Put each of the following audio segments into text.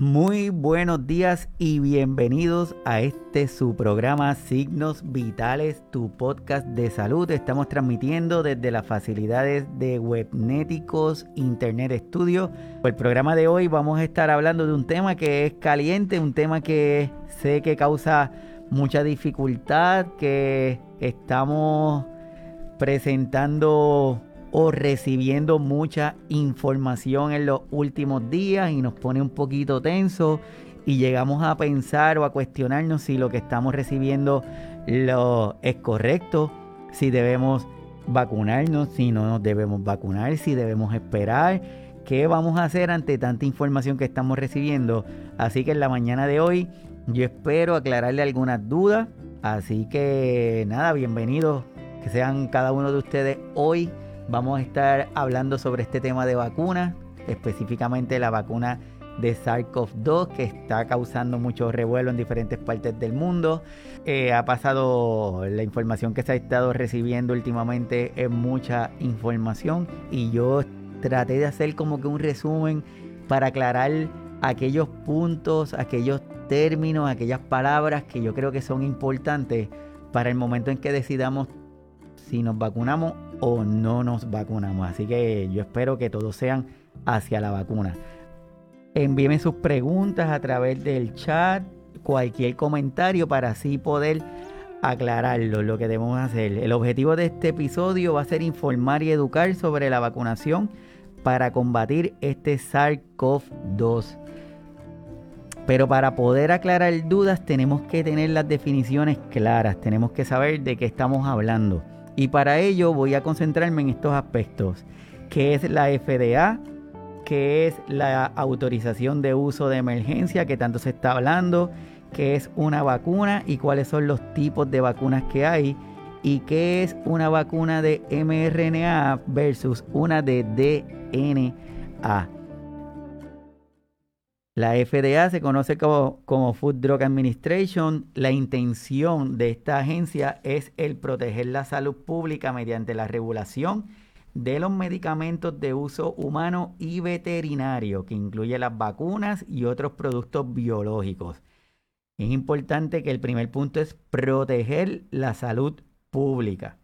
Muy buenos días y bienvenidos a este su programa Signos Vitales, tu podcast de salud. Estamos transmitiendo desde las facilidades de Webnéticos Internet Studio. El programa de hoy vamos a estar hablando de un tema que es caliente, un tema que sé que causa mucha dificultad, que estamos presentando o recibiendo mucha información en los últimos días y nos pone un poquito tenso y llegamos a pensar o a cuestionarnos si lo que estamos recibiendo lo es correcto, si debemos vacunarnos, si no nos debemos vacunar, si debemos esperar, qué vamos a hacer ante tanta información que estamos recibiendo. Así que en la mañana de hoy yo espero aclararle algunas dudas, así que nada, bienvenidos que sean cada uno de ustedes hoy Vamos a estar hablando sobre este tema de vacunas, específicamente la vacuna de SARS-CoV-2 que está causando mucho revuelo en diferentes partes del mundo. Eh, ha pasado la información que se ha estado recibiendo últimamente es mucha información y yo traté de hacer como que un resumen para aclarar aquellos puntos, aquellos términos, aquellas palabras que yo creo que son importantes para el momento en que decidamos si nos vacunamos o no nos vacunamos. Así que yo espero que todos sean hacia la vacuna. Envíenme sus preguntas a través del chat, cualquier comentario para así poder aclararlo, lo que debemos hacer. El objetivo de este episodio va a ser informar y educar sobre la vacunación para combatir este SARS-CoV-2. Pero para poder aclarar dudas tenemos que tener las definiciones claras, tenemos que saber de qué estamos hablando. Y para ello voy a concentrarme en estos aspectos, que es la FDA, que es la autorización de uso de emergencia que tanto se está hablando, que es una vacuna y cuáles son los tipos de vacunas que hay y qué es una vacuna de mRNA versus una de DNA. La FDA se conoce como, Food Drug Administration. La intención de esta agencia es el proteger la salud pública mediante la regulación de los medicamentos de uso humano y veterinario, que incluye las vacunas y otros productos biológicos. Es importante que el primer punto es proteger la salud pública.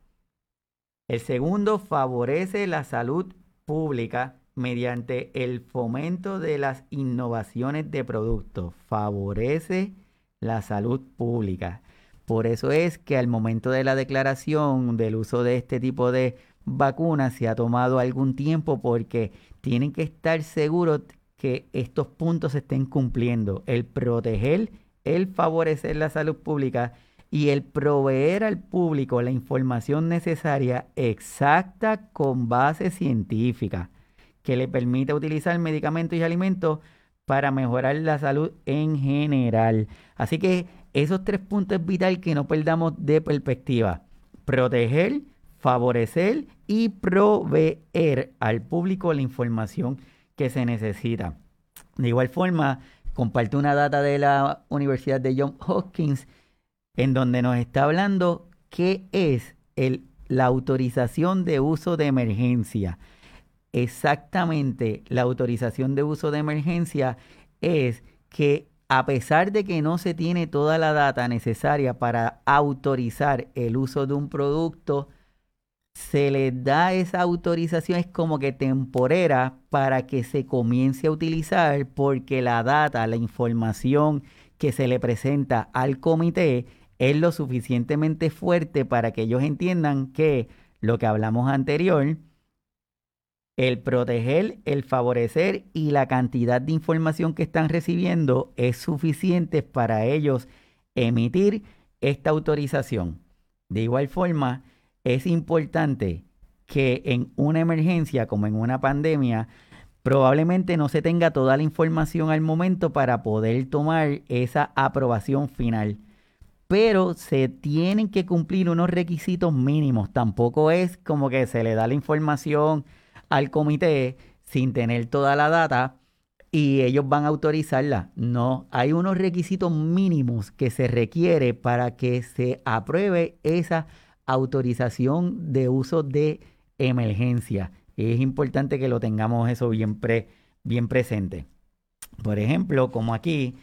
El segundo favorece la salud pública mediante el fomento de las innovaciones de productos. Favorece la salud pública. Por eso es que al momento de la declaración del uso de este tipo de vacunas se ha tomado algún tiempo porque tienen que estar seguros que estos puntos se estén cumpliendo. El proteger, el favorecer la salud pública y el proveer al público la información necesaria exacta con base científica que le permita utilizar medicamentos y alimentos para mejorar la salud en general. Así que esos tres puntos es vital que no perdamos de perspectiva. Proteger, favorecer y proveer al público la información que se necesita. De igual forma, comparto una data de la Universidad de Johns Hopkins en donde nos está hablando qué es la autorización de uso de emergencia exactamente la autorización de uso de emergencia es que a pesar de que no se tiene toda la data necesaria para autorizar el uso de un producto, se le da esa autorización, es como que temporera para que se comience a utilizar porque la data, la información que se le presenta al comité es lo suficientemente fuerte para que ellos entiendan que lo que hablamos anterior, el proteger, el favorecer y la cantidad de información que están recibiendo es suficiente para ellos emitir esta autorización. De igual forma, es importante que en una emergencia como en una pandemia, probablemente no se tenga toda la información al momento para poder tomar esa aprobación final. Pero se tienen que cumplir unos requisitos mínimos. Tampoco es como que se le da la información al comité sin tener toda la data y ellos van a autorizarla. No, hay unos requisitos mínimos que se requiere para que se apruebe esa autorización de uso de emergencia. Es importante que lo tengamos eso bien, bien presente. Por ejemplo, como aquí,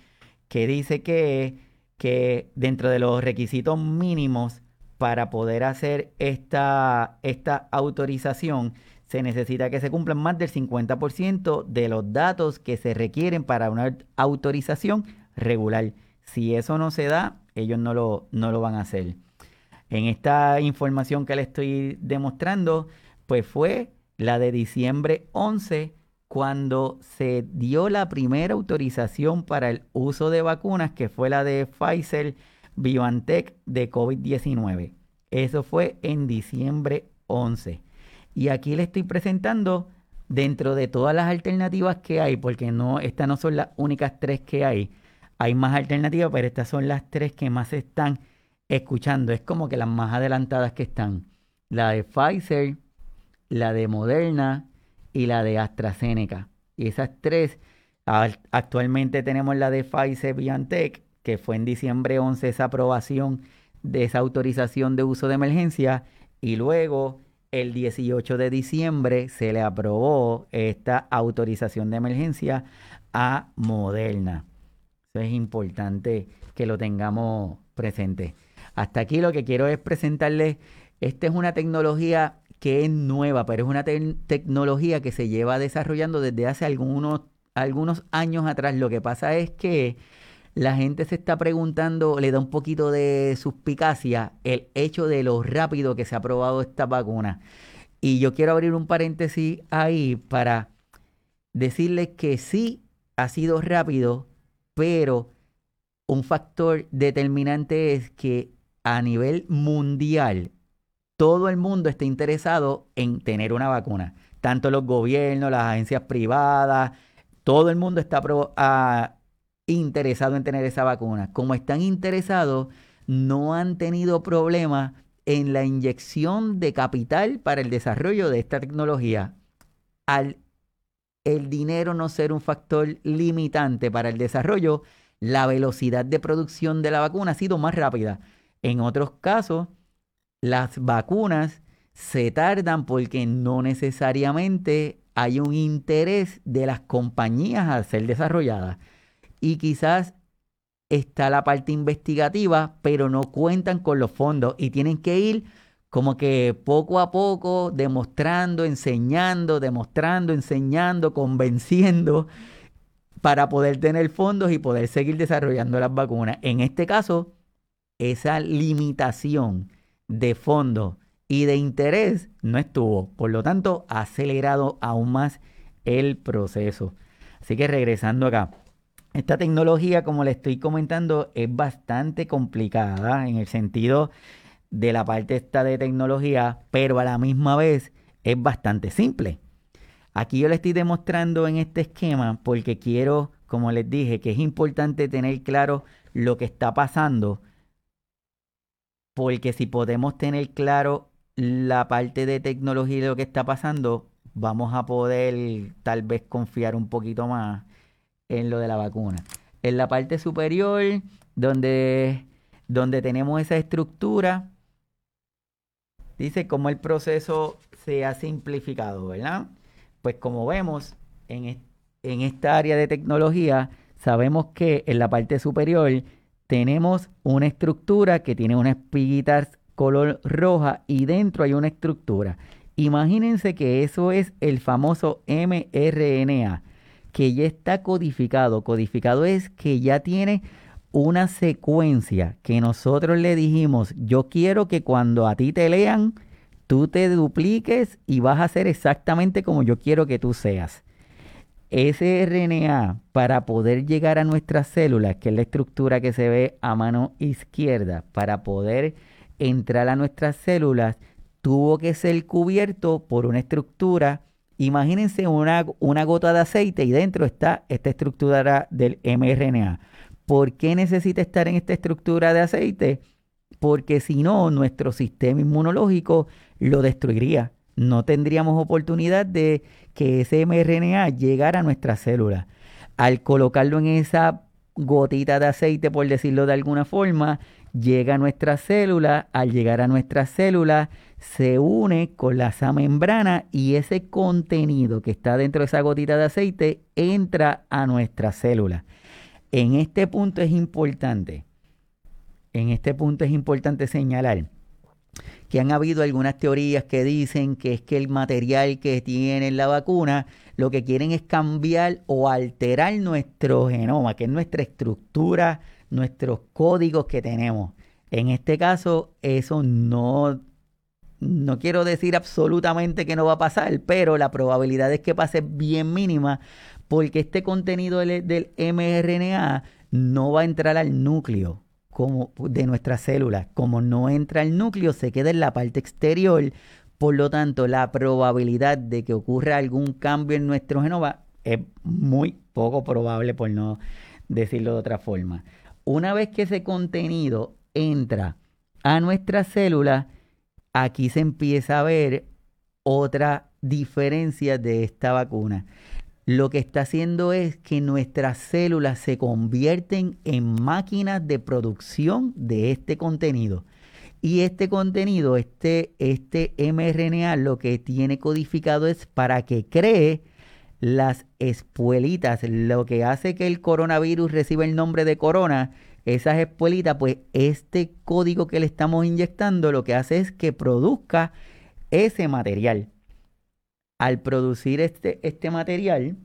que dice que, que dentro de los requisitos mínimos para poder hacer esta, esta autorización, se necesita que se cumplan más del 50% de los datos que se requieren para una autorización regular. Si eso no se da, ellos no lo, no lo van a hacer. En esta información que le estoy demostrando, pues fue la de diciembre 11, cuando se dio la primera autorización para el uso de vacunas, que fue la de Pfizer BioNTech de COVID-19. Eso fue en diciembre 11. Y aquí le estoy presentando dentro de todas las alternativas que hay, porque no, estas no son las únicas tres que hay. Hay más alternativas, pero estas son las tres que más se están escuchando. Es como que las más adelantadas que están. La de Pfizer, la de Moderna y la de AstraZeneca. Y esas tres, actualmente tenemos la de Pfizer BioNTech, que fue en diciembre 11 esa aprobación de esa autorización de uso de emergencia. Y luego el 18 de diciembre se le aprobó esta autorización de emergencia a Moderna. Eso es importante que lo tengamos presente. Hasta aquí lo que quiero es presentarles, esta es una tecnología que es nueva, pero es una tecnología que se lleva desarrollando desde hace algunos, algunos años atrás. Lo que pasa es que la gente se está preguntando, le da un poquito de suspicacia el hecho de lo rápido que se ha probado esta vacuna. Y yo quiero abrir un paréntesis ahí para decirles que sí ha sido rápido, pero un factor determinante es que a nivel mundial todo el mundo está interesado en tener una vacuna. Tanto los gobiernos, las agencias privadas, todo el mundo está a, interesado en tener esa vacuna. Como están interesados, no han tenido problemas en la inyección de capital para el desarrollo de esta tecnología. Al el dinero no ser un factor limitante para el desarrollo, la velocidad de producción de la vacuna ha sido más rápida. En otros casos, las vacunas se tardan porque no necesariamente hay un interés de las compañías a ser desarrolladas y quizás está la parte investigativa, pero no cuentan con los fondos y tienen que ir como que poco a poco demostrando, enseñando, demostrando, enseñando, convenciendo para poder tener fondos y poder seguir desarrollando las vacunas. En este caso, esa limitación de fondos y de interés no estuvo. Por lo tanto, ha acelerado aún más el proceso. Así que regresando acá. Esta tecnología, como le estoy comentando, es bastante complicada en el sentido de la parte de tecnología, pero a la misma vez es bastante simple. Aquí yo le estoy demostrando en este esquema porque quiero, como les dije, que es importante tener claro lo que está pasando, porque si podemos tener claro la parte de tecnología y lo que está pasando, vamos a poder tal vez confiar un poquito más en lo de la vacuna. En la parte superior, donde, donde tenemos esa estructura, dice cómo el proceso se ha simplificado, ¿verdad? Pues como vemos en, en esta área de tecnología, sabemos que en la parte superior tenemos una estructura que tiene unas espiguitas color roja y dentro hay una estructura. Imagínense que eso es el famoso mRNA que ya está codificado. Codificado es que ya tiene una secuencia que nosotros le dijimos, yo quiero que cuando a ti te lean, tú te dupliques y vas a ser exactamente como yo quiero que tú seas. Ese RNA, para poder llegar a nuestras células, que es la estructura que se ve a mano izquierda, para poder entrar a nuestras células, tuvo que ser cubierto por una estructura Imagínense una, una gota de aceite y dentro está esta estructura del mRNA. ¿Por qué necesita estar en esta estructura de aceite? Porque si no, nuestro sistema inmunológico lo destruiría. No tendríamos oportunidad de que ese mRNA llegara a nuestras células. Al colocarlo en esa gotita de aceite, por decirlo de alguna forma, llega a nuestra célula, al llegar a nuestra célula, se une con la membrana y ese contenido que está dentro de esa gotita de aceite entra a nuestra célula. En este punto es importante, en este punto es importante señalar que han habido algunas teorías que dicen que es que el material que tiene la vacuna lo que quieren es cambiar o alterar nuestro genoma, que es nuestra estructura, nuestros códigos que tenemos. En este caso, eso no, no quiero decir absolutamente que no va a pasar, pero la probabilidad es que pase bien mínima porque este contenido del, del mRNA no va a entrar al núcleo como de nuestras células. Como no entra al núcleo, se queda en la parte exterior. Por lo tanto, la probabilidad de que ocurra algún cambio en nuestro genoma es muy poco probable, por no decirlo de otra forma. Una vez que ese contenido entra a nuestras células, aquí se empieza a ver otra diferencia de esta vacuna lo que está haciendo es que nuestras células se convierten en máquinas de producción de este contenido. Y este contenido, este, este mRNA, lo que tiene codificado es para que cree las espuelitas. Lo que hace que el coronavirus reciba el nombre de corona, esas espuelitas, pues este código que le estamos inyectando lo que hace es que produzca ese material al producir este, este material,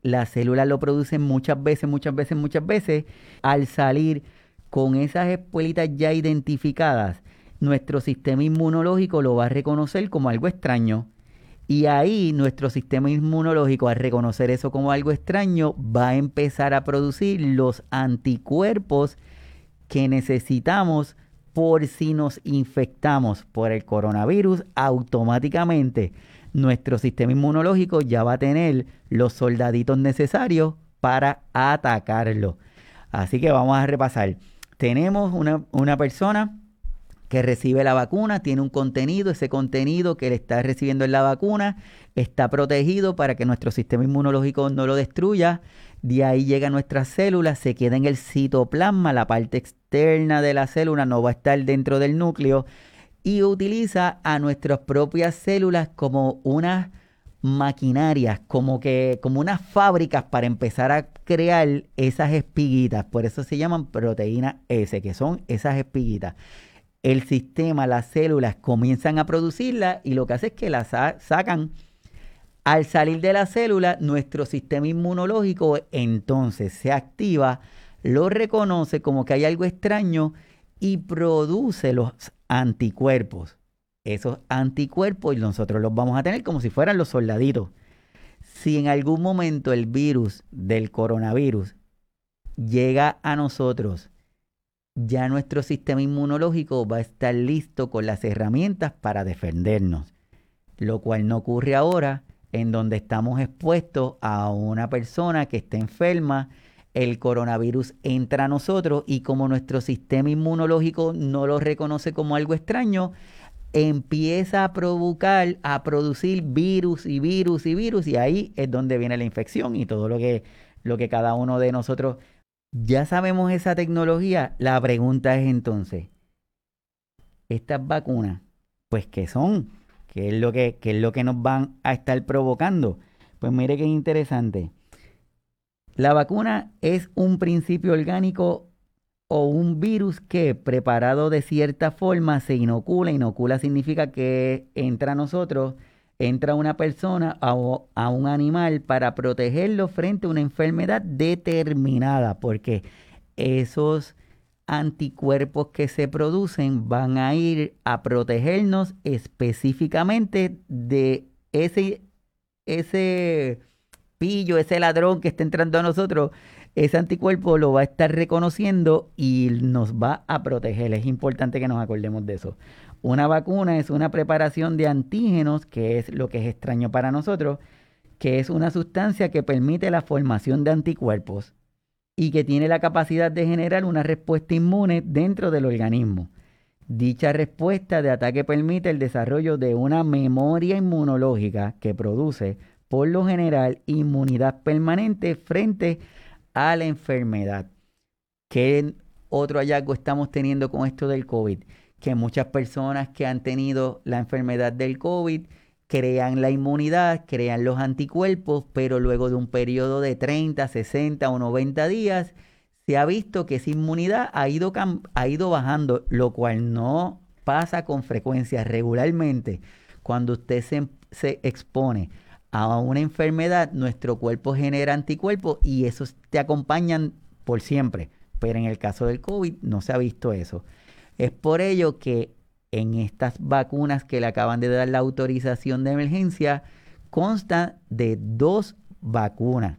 las células lo producen muchas veces, muchas veces, muchas veces. Al salir con esas espuelitas ya identificadas, nuestro sistema inmunológico lo va a reconocer como algo extraño. Y ahí nuestro sistema inmunológico, al reconocer eso como algo extraño, va a empezar a producir los anticuerpos que necesitamos por si nos infectamos por el coronavirus automáticamente nuestro sistema inmunológico ya va a tener los soldaditos necesarios para atacarlo. Así que vamos a repasar. Tenemos una, una persona que recibe la vacuna, tiene un contenido, ese contenido que le está recibiendo en la vacuna está protegido para que nuestro sistema inmunológico no lo destruya. De ahí llega nuestras células, se queda en el citoplasma, la parte externa de la célula no va a estar dentro del núcleo y utiliza a nuestras propias células como unas maquinarias, como que como unas fábricas para empezar a crear esas espiguitas. Por eso se llaman proteínas S, que son esas espiguitas. El sistema, las células comienzan a producirlas y lo que hace es que las sacan. Al salir de la célula, nuestro sistema inmunológico entonces se activa, lo reconoce como que hay algo extraño y produce los anticuerpos. Esos anticuerpos nosotros los vamos a tener como si fueran los soldaditos. Si en algún momento el virus del coronavirus llega a nosotros, ya nuestro sistema inmunológico va a estar listo con las herramientas para defendernos. Lo cual no ocurre ahora en donde estamos expuestos a una persona que está enferma el coronavirus entra a nosotros y como nuestro sistema inmunológico no lo reconoce como algo extraño, empieza a provocar, a producir virus y virus y virus y ahí es donde viene la infección y todo lo que, lo que cada uno de nosotros ya sabemos esa tecnología. La pregunta es entonces, estas vacunas, pues ¿qué son? ¿Qué es lo que, qué es lo que nos van a estar provocando? Pues mire qué interesante. La vacuna es un principio orgánico o un virus que preparado de cierta forma se inocula. Inocula significa que entra a nosotros, entra una persona o a un animal para protegerlo frente a una enfermedad determinada, porque esos anticuerpos que se producen van a ir a protegernos específicamente de ese, ese pillo, ese ladrón que está entrando a nosotros, ese anticuerpo lo va a estar reconociendo y nos va a proteger. Es importante que nos acordemos de eso. Una vacuna es una preparación de antígenos, que es lo que es extraño para nosotros, que es una sustancia que permite la formación de anticuerpos y que tiene la capacidad de generar una respuesta inmune dentro del organismo. Dicha respuesta de ataque permite el desarrollo de una memoria inmunológica que produce por lo general, inmunidad permanente frente a la enfermedad. ¿Qué otro hallazgo estamos teniendo con esto del COVID? Que muchas personas que han tenido la enfermedad del COVID crean la inmunidad, crean los anticuerpos, pero luego de un periodo de 30, 60 o 90 días, se ha visto que esa inmunidad ha ido, ha ido bajando, lo cual no pasa con frecuencia regularmente. Cuando usted se, se expone a una enfermedad, nuestro cuerpo genera anticuerpos y esos te acompañan por siempre. Pero en el caso del COVID no se ha visto eso. Es por ello que en estas vacunas que le acaban de dar la autorización de emergencia, consta de dos vacunas.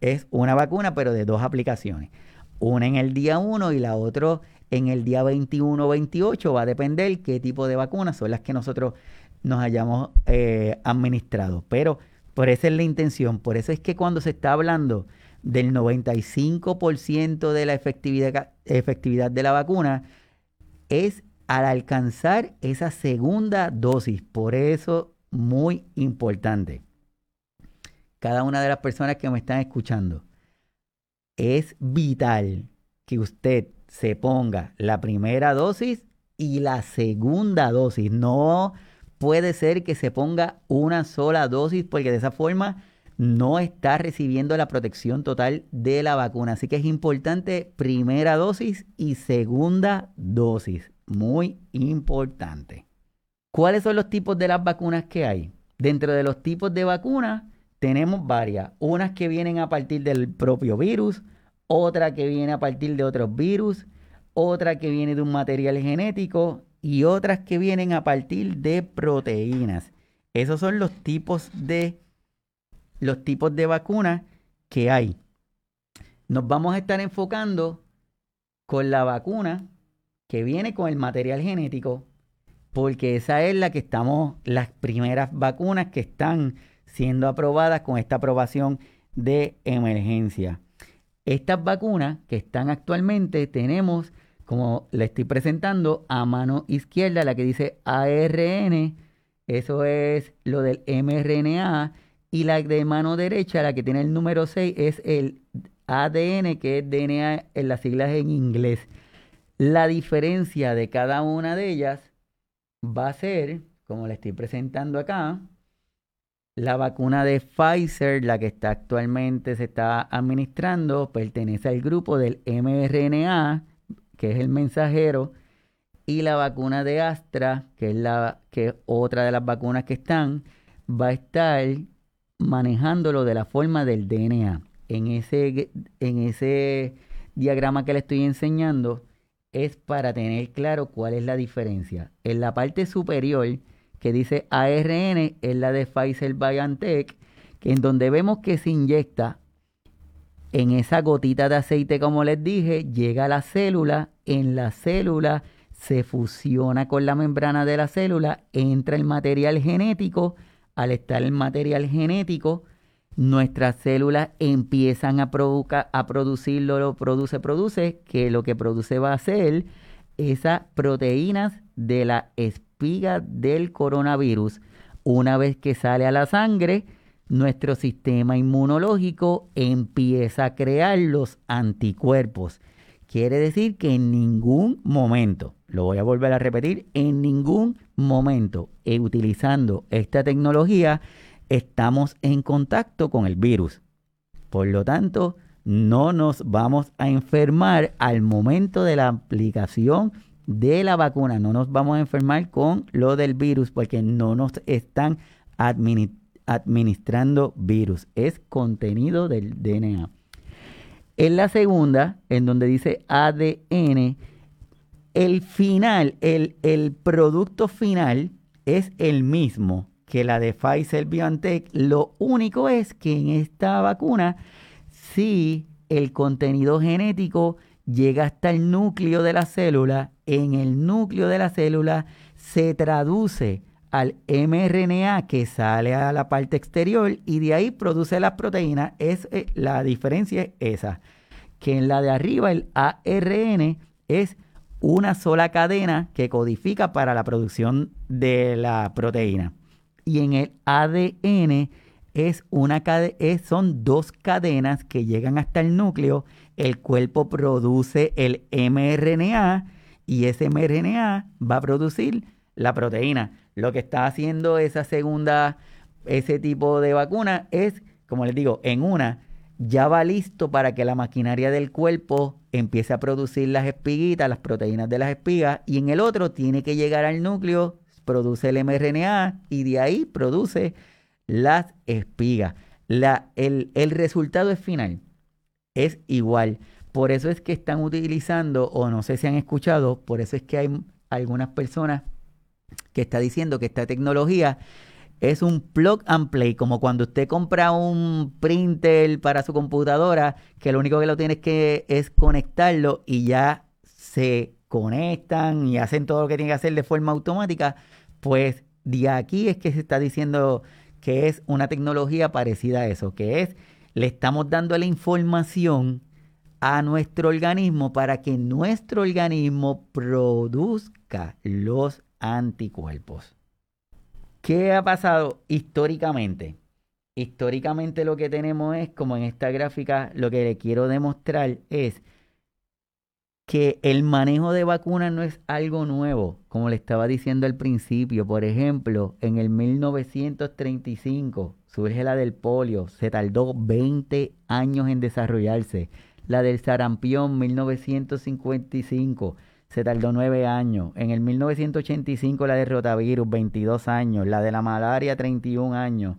Es una vacuna, pero de dos aplicaciones. Una en el día 1 y la otra en el día 21-28. Va a depender qué tipo de vacunas son las que nosotros nos hayamos eh, administrado. Pero por esa es la intención. Por eso es que cuando se está hablando del 95% de la efectividad de la vacuna, es al alcanzar esa segunda dosis. Por eso, muy importante. Cada una de las personas que me están escuchando, es vital que usted se ponga la primera dosis y la segunda dosis. No puede ser que se ponga una sola dosis porque de esa forma no está recibiendo la protección total de la vacuna. Así que es importante primera dosis y segunda dosis. Muy importante. ¿Cuáles son los tipos de las vacunas que hay? Dentro de los tipos de vacunas tenemos varias. Unas que vienen a partir del propio virus, otra que viene a partir de otros virus, otra que viene de un material genético y otras que vienen a partir de proteínas. Esos son los tipos de los tipos de vacunas que hay. Nos vamos a estar enfocando con la vacuna que viene con el material genético, porque esa es la que estamos, las primeras vacunas que están siendo aprobadas con esta aprobación de emergencia. Estas vacunas que están actualmente tenemos, como le estoy presentando, a mano izquierda la que dice ARN, eso es lo del mRNA, y la de mano derecha, la que tiene el número 6, es el ADN, que es DNA en las siglas en inglés. La diferencia de cada una de ellas va a ser, como le estoy presentando acá, la vacuna de Pfizer, la que está actualmente se está administrando, pertenece al grupo del mRNA, que es el mensajero, y la vacuna de Astra, que es la que es otra de las vacunas que están, va a estar manejándolo de la forma del DNA. En ese, en ese diagrama que le estoy enseñando, es para tener claro cuál es la diferencia. En la parte superior, que dice ARN, es la de Pfizer BioNTech, que en donde vemos que se inyecta en esa gotita de aceite, como les dije, llega a la célula, en la célula se fusiona con la membrana de la célula, entra el material genético, al estar el material genético, nuestras células empiezan a, a producirlo, lo produce, produce, que lo que produce va a ser esas proteínas de la espiga del coronavirus. Una vez que sale a la sangre, nuestro sistema inmunológico empieza a crear los anticuerpos. Quiere decir que en ningún momento, lo voy a volver a repetir, en ningún momento, eh, utilizando esta tecnología, estamos en contacto con el virus. Por lo tanto, no nos vamos a enfermar al momento de la aplicación de la vacuna. No nos vamos a enfermar con lo del virus porque no nos están administrando virus. Es contenido del DNA. En la segunda, en donde dice ADN, el final, el, el producto final es el mismo que la de Pfizer BioNTech. Lo único es que en esta vacuna, si el contenido genético llega hasta el núcleo de la célula, en el núcleo de la célula se traduce al mRNA que sale a la parte exterior y de ahí produce las proteínas. Es, eh, la diferencia es esa, que en la de arriba el ARN es una sola cadena que codifica para la producción de la proteína y en el ADN es una es, son dos cadenas que llegan hasta el núcleo. El cuerpo produce el mRNA y ese mRNA va a producir la proteína. Lo que está haciendo esa segunda, ese tipo de vacuna es, como les digo, en una ya va listo para que la maquinaria del cuerpo empiece a producir las espiguitas, las proteínas de las espigas, y en el otro tiene que llegar al núcleo, produce el mRNA y de ahí produce las espigas. La, el, el resultado es final, es igual. Por eso es que están utilizando, o no sé si han escuchado, por eso es que hay algunas personas que están diciendo que esta tecnología es un plug and play, como cuando usted compra un printer para su computadora, que lo único que lo tienes que es conectarlo y ya se conectan y hacen todo lo que tienen que hacer de forma automática, pues de aquí es que se está diciendo que es una tecnología parecida a eso, que es le estamos dando la información a nuestro organismo para que nuestro organismo produzca los anticuerpos. ¿Qué ha pasado históricamente? Históricamente lo que tenemos es, como en esta gráfica, lo que le quiero demostrar es que el manejo de vacunas no es algo nuevo, como le estaba diciendo al principio. Por ejemplo, en el 1935 surge la del polio, se tardó 20 años en desarrollarse. La del sarampión, 1955 se tardó nueve años. En el 1985 la de rotavirus, 22 años. La de la malaria, 31 años.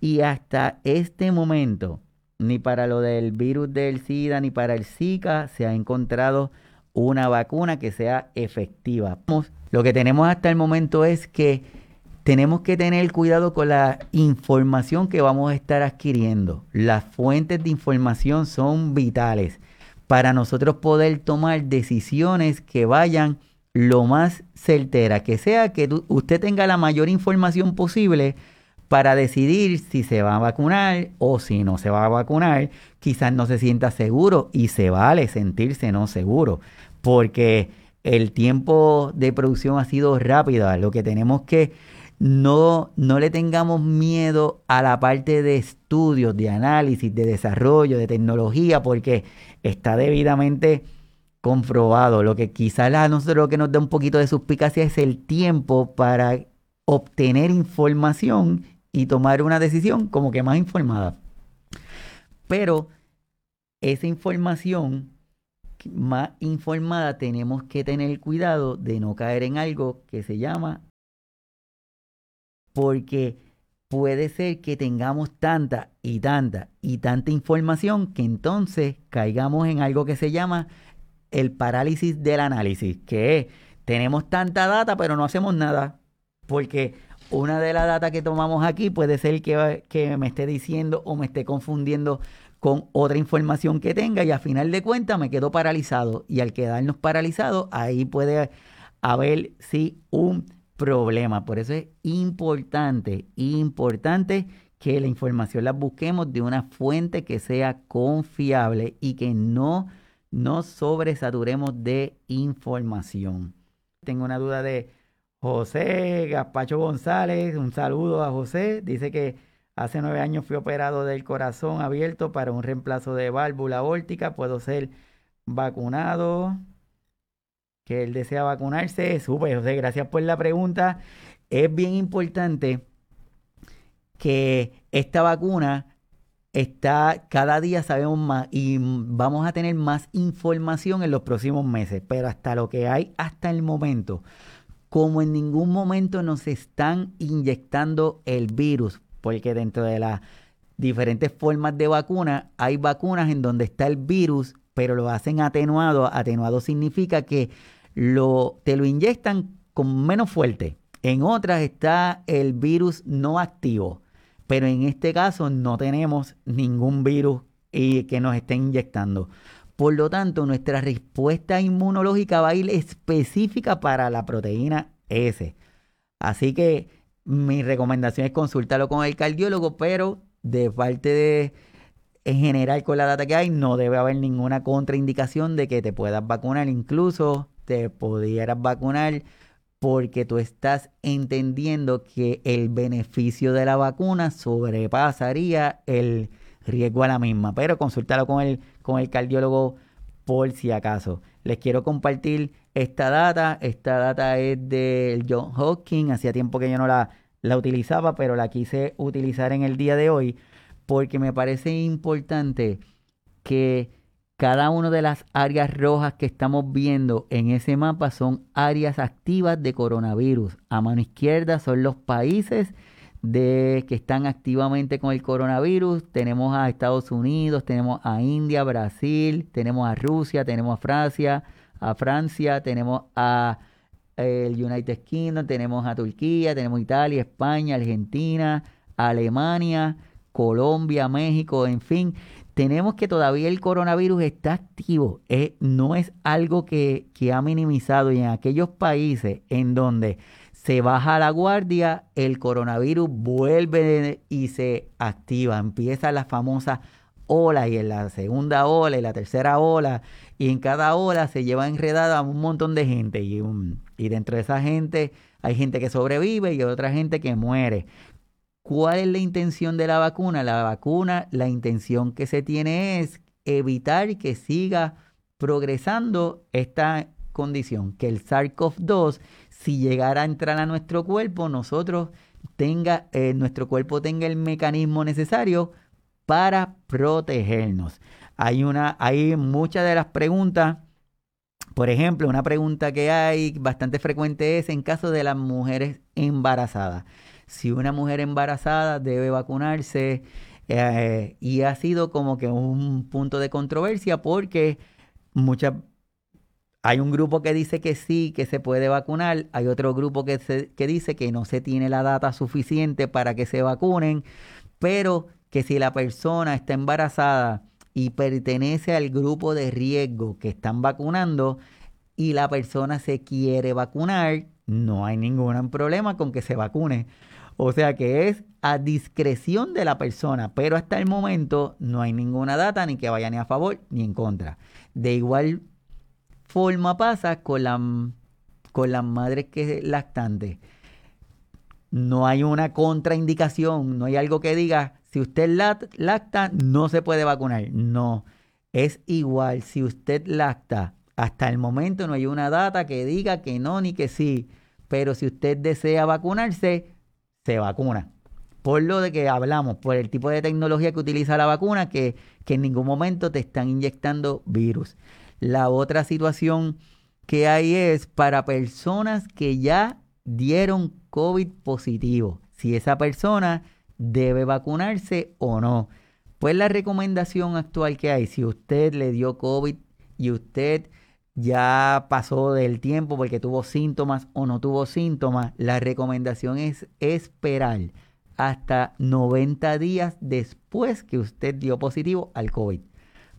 Y hasta este momento, ni para lo del virus del SIDA, ni para el Zika, se ha encontrado una vacuna que sea efectiva. Lo que tenemos hasta el momento es que tenemos que tener cuidado con la información que vamos a estar adquiriendo. Las fuentes de información son vitales para nosotros poder tomar decisiones que vayan lo más certera, que sea que usted tenga la mayor información posible para decidir si se va a vacunar o si no se va a vacunar. Quizás no se sienta seguro y se vale sentirse no seguro, porque el tiempo de producción ha sido rápido. Lo que tenemos que no, no le tengamos miedo a la parte de estudios, de análisis, de desarrollo, de tecnología, porque está debidamente comprobado. Lo que quizás a nosotros lo que nos da un poquito de suspicacia es el tiempo para obtener información y tomar una decisión como que más informada. Pero esa información más informada tenemos que tener cuidado de no caer en algo que se llama porque puede ser que tengamos tanta y tanta y tanta información que entonces caigamos en algo que se llama el parálisis del análisis, que es, tenemos tanta data pero no hacemos nada, porque una de las data que tomamos aquí puede ser que, que me esté diciendo o me esté confundiendo con otra información que tenga y a final de cuentas me quedo paralizado. Y al quedarnos paralizados ahí puede haber sí un problema. Por eso es importante, importante que la información la busquemos de una fuente que sea confiable y que no nos sobresaturemos de información. Tengo una duda de José Gaspacho González. Un saludo a José. Dice que hace nueve años fui operado del corazón abierto para un reemplazo de válvula órtica. Puedo ser vacunado que él desea vacunarse. Súper, José, gracias por la pregunta. Es bien importante que esta vacuna está, cada día sabemos más y vamos a tener más información en los próximos meses, pero hasta lo que hay hasta el momento, como en ningún momento nos están inyectando el virus, porque dentro de las diferentes formas de vacuna hay vacunas en donde está el virus, pero lo hacen atenuado. Atenuado significa que te lo inyectan con menos fuerte. En otras está el virus no activo, pero en este caso no tenemos ningún virus y que nos estén inyectando. Por lo tanto, nuestra respuesta inmunológica va a ir específica para la proteína S. Así que mi recomendación es consultarlo con el cardiólogo, pero de parte de, en general con la data que hay, no debe haber ninguna contraindicación de que te puedas vacunar. Incluso te pudieras vacunar porque tú estás entendiendo que el beneficio de la vacuna sobrepasaría el riesgo a la misma. Pero consultalo con el, con el cardiólogo por si acaso. Les quiero compartir esta data. Esta data es del John Hopkins. Hacía tiempo que yo no la, la utilizaba, pero la quise utilizar en el día de hoy porque me parece importante que cada una de las áreas rojas que estamos viendo en ese mapa son áreas activas de coronavirus. A mano izquierda son los países de, que están activamente con el coronavirus. Tenemos a Estados Unidos, tenemos a India, Brasil, tenemos a Rusia, tenemos a Francia, a Francia, tenemos a el United Kingdom, tenemos a Turquía, tenemos Italia, España, Argentina, Alemania, Colombia, México, en fin. Tenemos que todavía el coronavirus está activo, no es algo que, que ha minimizado y en aquellos países en donde se baja la guardia, el coronavirus vuelve y se activa, empieza la famosa ola y en la segunda ola y la tercera ola y en cada ola se lleva enredada un montón de gente y dentro de esa gente hay gente que sobrevive y otra gente que muere. ¿Cuál es la intención de la vacuna? La vacuna, la intención que se tiene es evitar que siga progresando esta condición, que el SARS-CoV-2, si llegara a entrar a nuestro cuerpo, nosotros tenga, eh, nuestro cuerpo tenga el mecanismo necesario para protegernos. Hay, una, hay muchas de las preguntas, por ejemplo, una pregunta que hay bastante frecuente es en caso de las mujeres embarazadas. Si una mujer embarazada debe vacunarse, eh, y ha sido como que un punto de controversia porque muchas hay un grupo que dice que sí, que se puede vacunar. Hay otro grupo que, que dice que no se tiene la data suficiente para que se vacunen, pero que si la persona está embarazada y pertenece al grupo de riesgo que están vacunando y la persona se quiere vacunar, no hay ningún problema con que se vacune. O sea que es a discreción de la persona, pero hasta el momento no hay ninguna data ni que vaya ni a favor ni en contra. De igual forma pasa con, la, con las madres que lactantes. No hay una contraindicación, no hay algo que diga, si usted lacta, no se puede vacunar. No, es igual, si usted lacta, hasta el momento no hay una data que diga que no ni que sí, pero si usted desea vacunarse, se vacuna. Por lo de que hablamos, por el tipo de tecnología que utiliza la vacuna, que, que en ningún momento te están inyectando virus. La otra situación que hay es para personas que ya dieron COVID positivo. Si esa persona debe vacunarse o no. Pues la recomendación actual que hay, si usted le dio COVID y usted ya pasó del tiempo porque tuvo síntomas o no tuvo síntomas, la recomendación es esperar hasta 90 días después que usted dio positivo al COVID.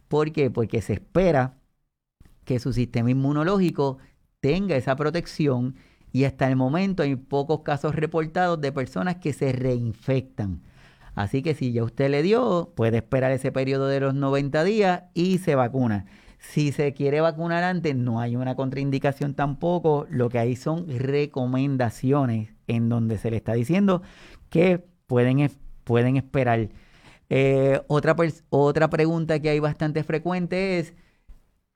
¿Por qué? Porque se espera que su sistema inmunológico tenga esa protección y hasta el momento hay pocos casos reportados de personas que se reinfectan. Así que si ya usted le dio, puede esperar ese periodo de los 90 días y se vacuna. Si se quiere vacunar antes, no hay una contraindicación tampoco. Lo que hay son recomendaciones en donde se le está diciendo que pueden, pueden esperar. Eh, otra, otra pregunta que hay bastante frecuente es,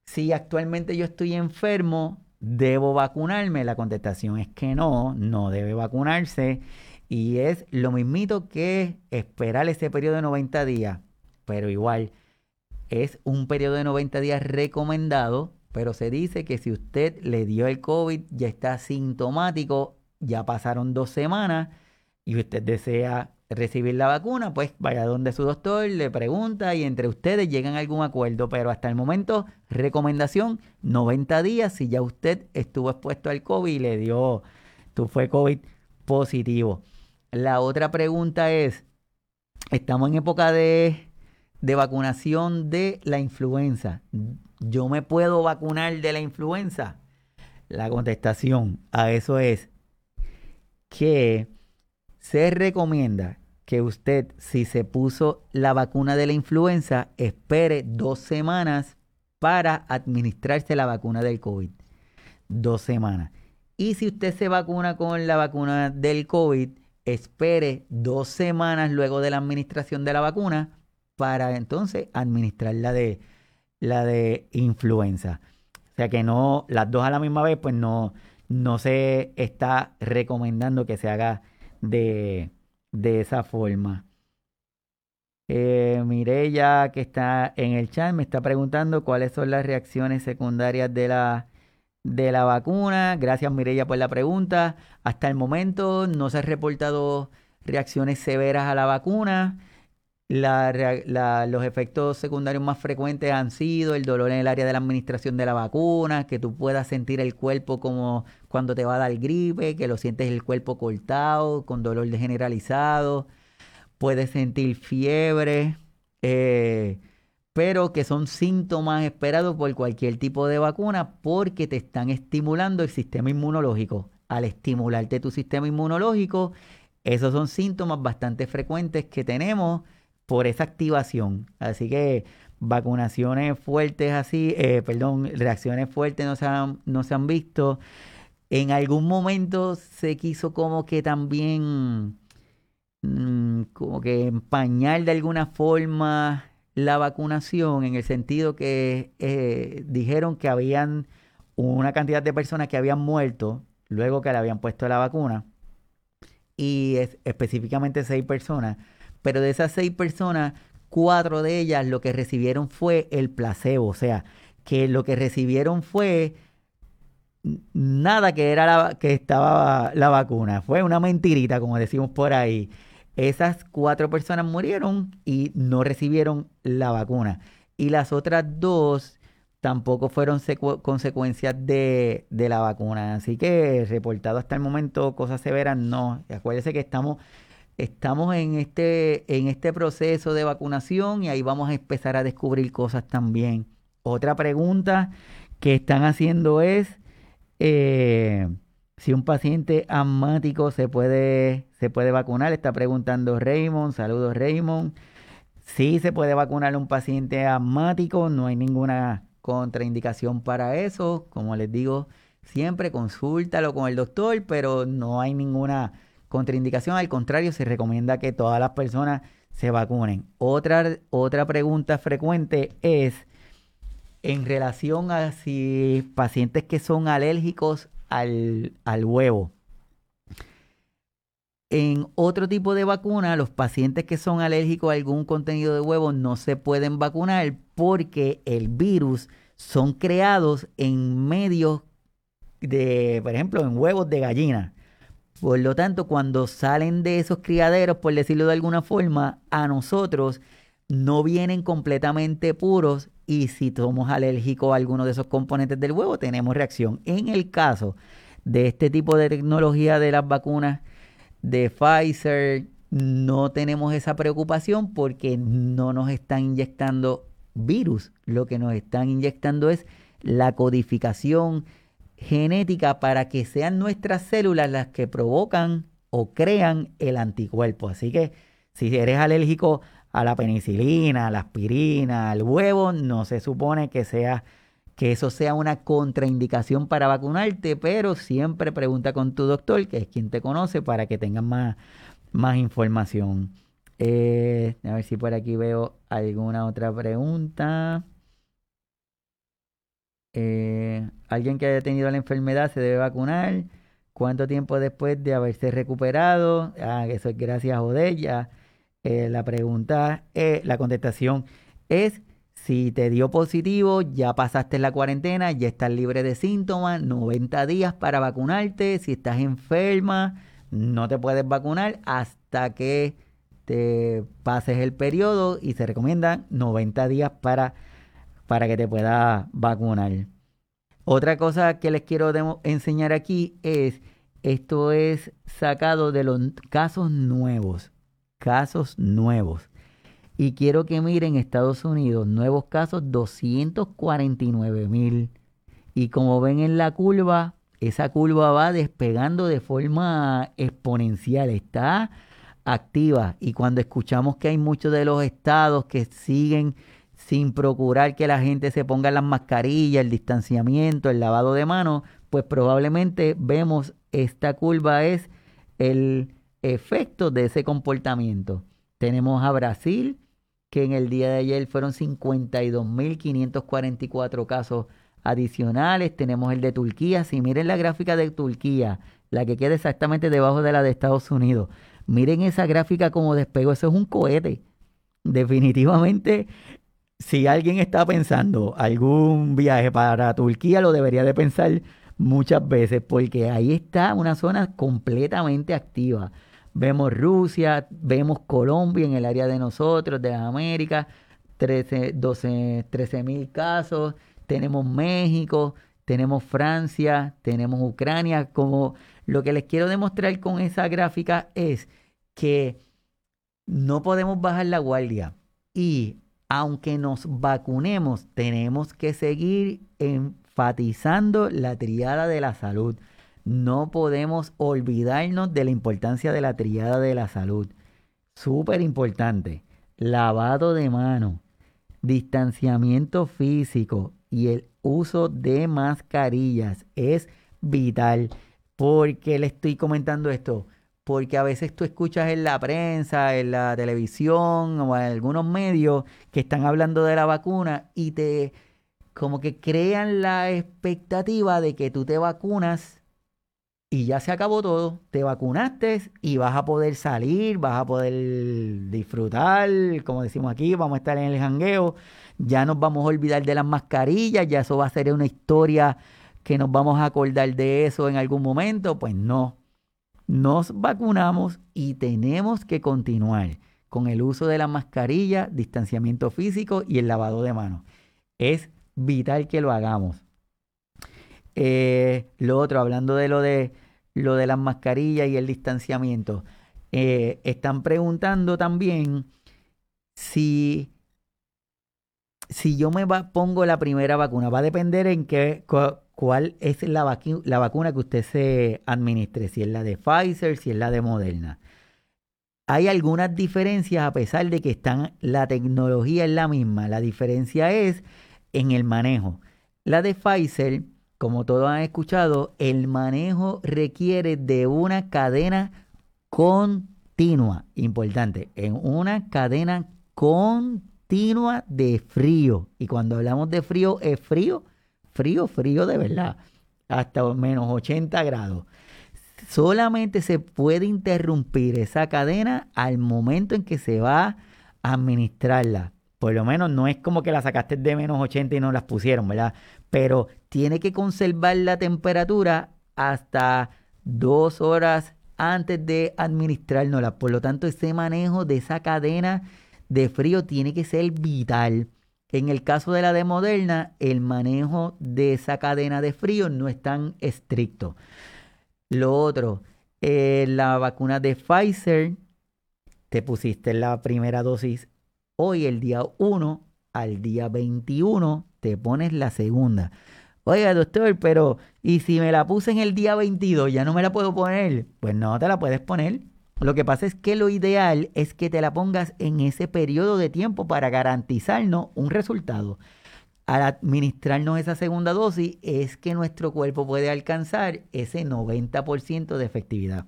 si actualmente yo estoy enfermo, ¿debo vacunarme? La contestación es que no, no debe vacunarse. Y es lo mismito que esperar ese periodo de 90 días. Pero igual, es un periodo de 90 días recomendado, pero se dice que si usted le dio el COVID, ya está sintomático, ya pasaron dos semanas y usted desea recibir la vacuna, pues vaya donde su doctor, le pregunta y entre ustedes llegan a algún acuerdo. Pero hasta el momento, recomendación, 90 días si ya usted estuvo expuesto al COVID y le dio, tú fue COVID positivo. La otra pregunta es, estamos en época de, de vacunación de la influenza. ¿Yo me puedo vacunar de la influenza? La contestación a eso es que se recomienda que usted, si se puso la vacuna de la influenza, espere dos semanas para administrarse la vacuna del COVID. Dos semanas. Y si usted se vacuna con la vacuna del COVID, espere dos semanas luego de la administración de la vacuna para entonces administrar la de, la de influenza. O sea que no, las dos a la misma vez, pues no, no se está recomendando que se haga de, de esa forma. Eh, Mirella, que está en el chat, me está preguntando cuáles son las reacciones secundarias de la, de la vacuna. Gracias, Mirella, por la pregunta. Hasta el momento no se han reportado reacciones severas a la vacuna. Los efectos secundarios más frecuentes han sido el dolor en el área de la administración de la vacuna, que tú puedas sentir el cuerpo como cuando te va a dar gripe, que lo sientes el cuerpo cortado, con dolor generalizado puedes sentir fiebre, eh, pero que son síntomas esperados por cualquier tipo de vacuna porque te están estimulando el sistema inmunológico. Al estimularte tu sistema inmunológico, esos son síntomas bastante frecuentes que tenemos por esa activación. Así que vacunaciones fuertes así, eh, perdón, reacciones fuertes no se, han, no se han visto. En algún momento se quiso como que también Mm, como que empañar de alguna forma la vacunación en el sentido que eh, dijeron que habían una cantidad de personas que habían muerto luego que le habían puesto la vacuna y específicamente seis personas, pero de esas seis personas, cuatro de ellas lo que recibieron fue el placebo, o sea, que lo que recibieron fue nada que era la, que estaba la vacuna, fue una mentirita, como decimos por ahí. Esas cuatro personas murieron y no recibieron la vacuna. Y las otras dos tampoco fueron consecuencias de, la vacuna. Así que reportado hasta el momento cosas severas, no. Acuérdense que estamos, estamos en, este, en este proceso de vacunación y ahí vamos a empezar a descubrir cosas también. Otra pregunta que están haciendo es... Eh, si un paciente asmático se puede, se puede vacunar, está preguntando Raymond. Saludos, Raymond. Sí se puede vacunar a un paciente asmático, no hay ninguna contraindicación para eso. Como les digo, siempre consúltalo con el doctor, pero no hay ninguna contraindicación. Al contrario, se recomienda que todas las personas se vacunen. Otra, otra pregunta frecuente es en relación a si pacientes que son alérgicos al, huevo. En otro tipo de vacuna, los pacientes que son alérgicos a algún contenido de huevo no se pueden vacunar porque el virus son creados en medios de, por ejemplo, en huevos de gallina. Por lo tanto, cuando salen de esos criaderos, por decirlo de alguna forma, a nosotros no vienen completamente puros y si somos alérgicos a alguno de esos componentes del huevo, tenemos reacción. En el caso de este tipo de tecnología de las vacunas de Pfizer, no tenemos esa preocupación porque no nos están inyectando virus. Lo que nos están inyectando es la codificación genética para que sean nuestras células las que provocan o crean el anticuerpo. Así que si eres alérgico a la penicilina, a la aspirina, al huevo, no se supone que sea que eso sea una contraindicación para vacunarte, pero siempre pregunta con tu doctor, que es quien te conoce, para que tengas más, más información. Eh, a ver si por aquí veo alguna otra pregunta. Eh, ¿Alguien que haya tenido la enfermedad se debe vacunar? ¿Cuánto tiempo después de haberse recuperado? Ah, eso es gracias a Odella. Eh, la pregunta, eh, la contestación es, si te dio positivo, ya pasaste la cuarentena, ya estás libre de síntomas, 90 días para vacunarte. Si estás enferma, no te puedes vacunar hasta que te pases el periodo y se recomienda 90 días para, para que te puedas vacunar. Otra cosa que les quiero enseñar aquí es, esto es sacado de los casos nuevos casos nuevos. Y quiero que miren Estados Unidos, nuevos casos 249 mil. Y como ven en la curva, esa curva va despegando de forma exponencial, está activa. Y cuando escuchamos que hay muchos de los estados que siguen sin procurar que la gente se ponga las mascarillas, el distanciamiento, el lavado de manos, pues probablemente vemos esta curva es el efecto de ese comportamiento. Tenemos a Brasil, que en el día de ayer fueron 52.544 casos adicionales. Tenemos el de Turquía. Si miren la gráfica de Turquía, la que queda exactamente debajo de la de Estados Unidos, miren esa gráfica como despegó. Eso es un cohete. Definitivamente, si alguien está pensando algún viaje para Turquía, lo debería de pensar muchas veces, porque ahí está una zona completamente activa. Vemos Rusia, vemos Colombia en el área de nosotros, de las Américas, 13, 12, 13 mil casos. Tenemos México, tenemos Francia, tenemos Ucrania. Como lo que les quiero demostrar con esa gráfica es que no podemos bajar la guardia y aunque nos vacunemos, tenemos que seguir enfatizando la triada de la salud. No podemos olvidarnos de la importancia de la triada de la salud. Súper importante. Lavado de mano, distanciamiento físico y el uso de mascarillas es vital. ¿Por qué le estoy comentando esto? Porque a veces tú escuchas en la prensa, en la televisión o en algunos medios que están hablando de la vacuna y te como que crean la expectativa de que tú te vacunas y ya se acabó todo. Te vacunaste y vas a poder salir, vas a poder disfrutar, como decimos aquí, vamos a estar en el jangueo. Ya nos vamos a olvidar de las mascarillas, ya eso va a ser una historia que nos vamos a acordar de eso en algún momento. Pues no, nos vacunamos y tenemos que continuar con el uso de la mascarilla, distanciamiento físico y el lavado de manos. Es vital que lo hagamos. Eh, lo otro, hablando de lo de lo de las mascarillas y el distanciamiento. Eh, están preguntando también si, si yo me pongo la primera vacuna. Va a depender en qué, cuál es la, la vacuna que usted se administre, si es la de Pfizer, si es la de Moderna. Hay algunas diferencias a pesar de que están, la tecnología es la misma. La diferencia es en el manejo. La de Pfizer como todos han escuchado, el manejo requiere de una cadena continua, importante, en una cadena continua de frío. Y cuando hablamos de frío, es frío, frío, frío de verdad, hasta menos 80 grados. Solamente se puede interrumpir esa cadena al momento en que se va a administrarla. Por lo menos no es como que la sacaste de menos 80 y no las pusieron, ¿verdad? pero tiene que conservar la temperatura hasta dos horas antes de administrárnosla. Por lo tanto, ese manejo de esa cadena de frío tiene que ser vital. En el caso de la de Moderna, el manejo de esa cadena de frío no es tan estricto. Lo otro, eh, la vacuna de Pfizer, te pusiste la primera dosis hoy, el día 1, al día 21 te pones la segunda. Oiga, doctor, pero ¿y si me la puse en el día 22, ya no me la puedo poner? Pues no te la puedes poner. Lo que pasa es que lo ideal es que te la pongas en ese periodo de tiempo para garantizarnos un resultado. Al administrarnos esa segunda dosis es que nuestro cuerpo puede alcanzar ese 90% de efectividad.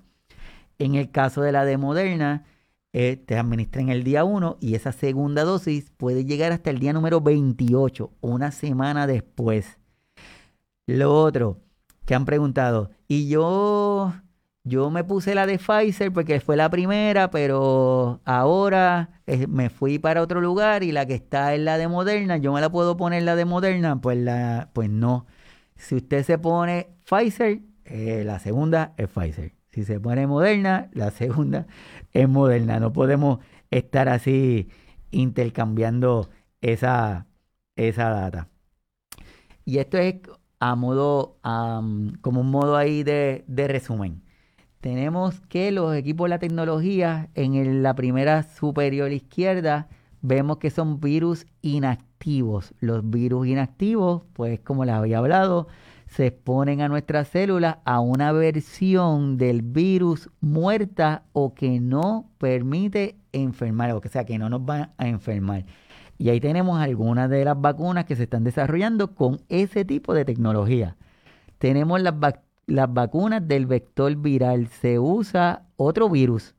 En el caso de la de Moderna, eh, te administran el día 1 y esa segunda dosis puede llegar hasta el día número 28, una semana después. Lo otro que han preguntado, y yo, yo me puse la de Pfizer porque fue la primera, pero ahora eh, me fui para otro lugar y la que está es la de Moderna, yo me la puedo poner la de Moderna, pues, la, pues no. Si usted se pone Pfizer, eh, la segunda es Pfizer. Si se pone Moderna, la segunda es moderna. No podemos estar así intercambiando esa, esa data. Y esto es a modo, como un modo ahí de, resumen. Tenemos que los equipos de la tecnología en la primera superior izquierda vemos que son virus inactivos. Los virus inactivos, pues como les había hablado, se exponen a nuestras células a una versión del virus muerta o que no permite enfermar, o sea, que no nos va a enfermar. Y ahí tenemos algunas de las vacunas que se están desarrollando con ese tipo de tecnología. tenemos las, las vacunas del vector viral. Se usa otro virus.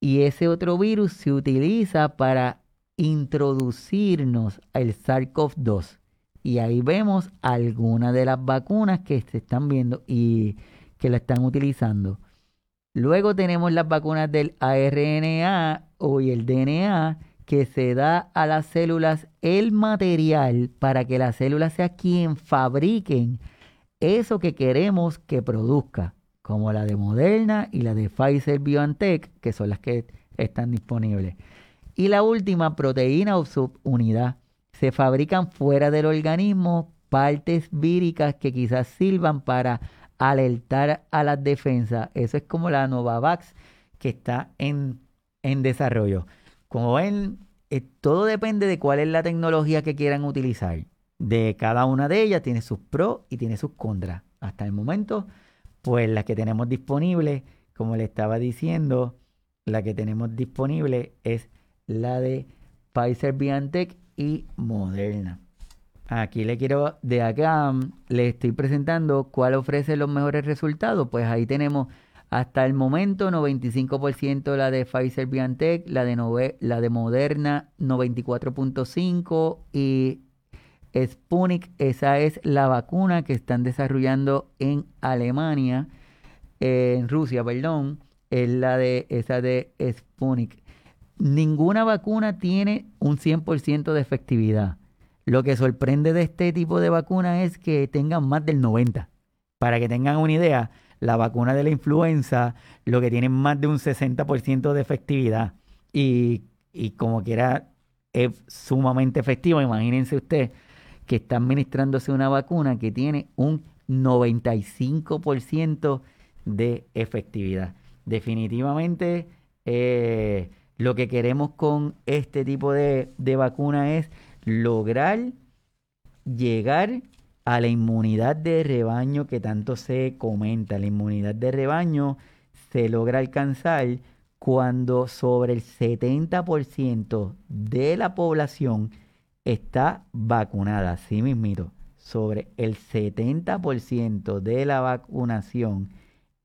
Y ese otro virus se utiliza para introducirnos al SARS-CoV-2. Y ahí vemos algunas de las vacunas que se están viendo y que la están utilizando. Luego tenemos las vacunas del ARNA o el DNA que se da a las células el material para que las células sea quien fabriquen eso que queremos que produzca, como la de Moderna y la de Pfizer BioNTech, que son las que están disponibles. Y la última, proteína o subunidad. Se fabrican fuera del organismo partes víricas que quizás sirvan para alertar a las defensas. Eso es como la Novavax que está en, en desarrollo. Como ven, eh, todo depende de cuál es la tecnología que quieran utilizar. De cada una de ellas tiene sus pros y tiene sus contras. Hasta el momento, pues la que tenemos disponible, como le estaba diciendo, la que tenemos disponible es la de Pfizer BioNTech y Moderna. Aquí le quiero, de acá, le estoy presentando cuál ofrece los mejores resultados. Pues ahí tenemos hasta el momento, 95% la de Pfizer BioNTech, la de, la de Moderna 94.5 y Sputnik, esa es la vacuna que están desarrollando en Alemania, en Rusia, perdón, es la de esa de Sputnik. Ninguna vacuna tiene un 100% de efectividad. Lo que sorprende de este tipo de vacuna es que tengan más del 90. Para que tengan una idea, la vacuna de la influenza, lo que tiene más de un 60% de efectividad. Y, como quiera, es sumamente efectivo. Imagínense usted que está administrándose una vacuna que tiene un 95% de efectividad. Definitivamente, eh, lo que queremos con este tipo de, de vacuna es lograr llegar a la inmunidad de rebaño que tanto se comenta. La inmunidad de rebaño se logra alcanzar cuando sobre el 70% de la población está vacunada. Así mismito, sobre el 70% de la vacunación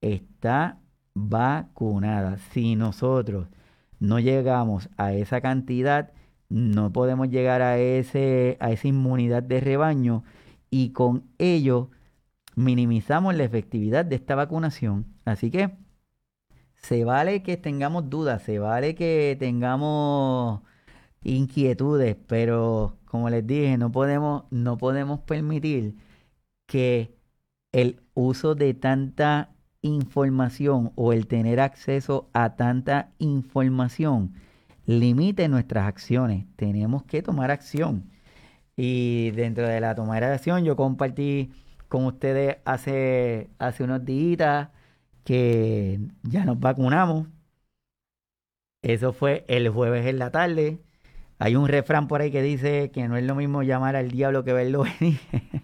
está vacunada. Si nosotros no llegamos a esa cantidad, no podemos llegar a, ese, a esa inmunidad de rebaño y con ello minimizamos la efectividad de esta vacunación. Así que se vale que tengamos dudas, se vale que tengamos inquietudes, pero como les dije, no podemos, no podemos permitir que el uso de tanta información o el tener acceso a tanta información limite nuestras acciones. Tenemos que tomar acción. Y dentro de la toma de acción, yo compartí con ustedes hace, hace unos días que ya nos vacunamos. Eso fue el jueves en la tarde. Hay un refrán por ahí que dice que no es lo mismo llamar al diablo que verlo venir.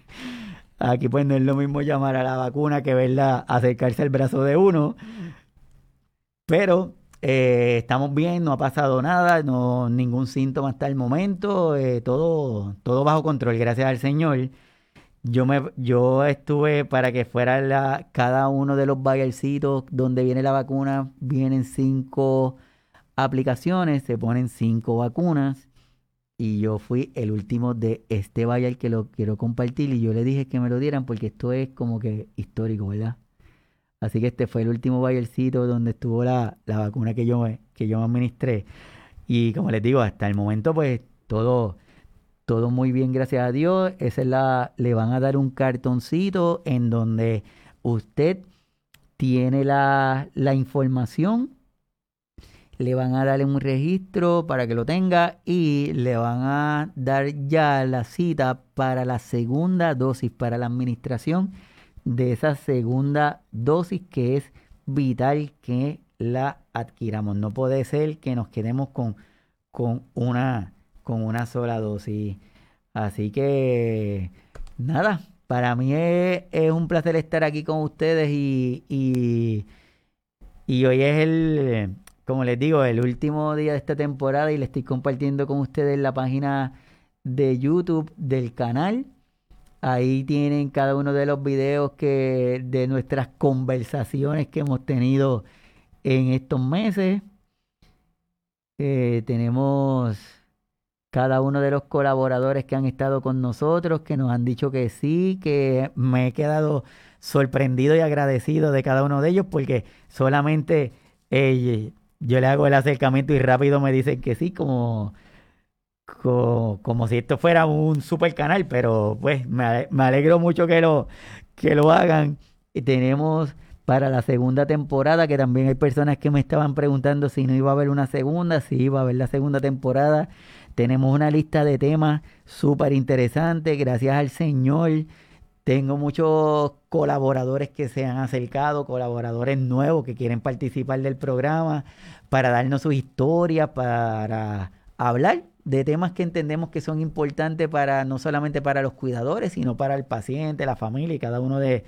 Aquí pues no es lo mismo llamar a la vacuna que verla acercarse al brazo de uno. Pero eh, estamos bien, no ha pasado nada, no ningún síntoma hasta el momento, eh, todo, todo bajo control, gracias al Señor. Yo me, yo estuve para que fuera la, cada uno de los bayercitos donde viene la vacuna, vienen cinco aplicaciones, se ponen cinco vacunas. Y yo fui el último de este bayal que lo quiero compartir. Y yo le dije que me lo dieran porque esto es como que histórico, ¿verdad? Así que este fue el último bayercito donde estuvo la, vacuna que yo, que yo administré. Y como les digo, hasta el momento, pues todo, todo muy bien, gracias a Dios. Esa es la, le van a dar un cartoncito en donde usted tiene la, la información. Le van a darle un registro para que lo tenga y le van a dar ya la cita para la segunda dosis, para la administración de esa segunda dosis que es vital que la adquiramos. No puede ser que nos quedemos con, con, una, con una sola dosis. Así que nada, para mí es, un placer estar aquí con ustedes y, y, y hoy es el, como les digo, el último día de esta temporada y le estoy compartiendo con ustedes la página de YouTube del canal Ahí tienen cada uno de los videos que de nuestras conversaciones que hemos tenido en estos meses. Eh, tenemos cada uno de los colaboradores que han estado con nosotros, que nos han dicho que sí, que me he quedado sorprendido y agradecido de cada uno de ellos porque solamente eh, yo le hago el acercamiento y rápido me dicen que sí, como como, si esto fuera un super canal, pero pues me, alegro mucho que lo, que lo hagan. Y tenemos para la segunda temporada, que también hay personas que me estaban preguntando si no iba a haber una segunda, si iba a haber la segunda temporada. Tenemos una lista de temas súper interesantes, gracias al Señor. Tengo muchos colaboradores que se han acercado, colaboradores nuevos que quieren participar del programa para darnos sus historias, para hablar de temas que entendemos que son importantes para no solamente para los cuidadores, sino para el paciente, la familia y cada uno de,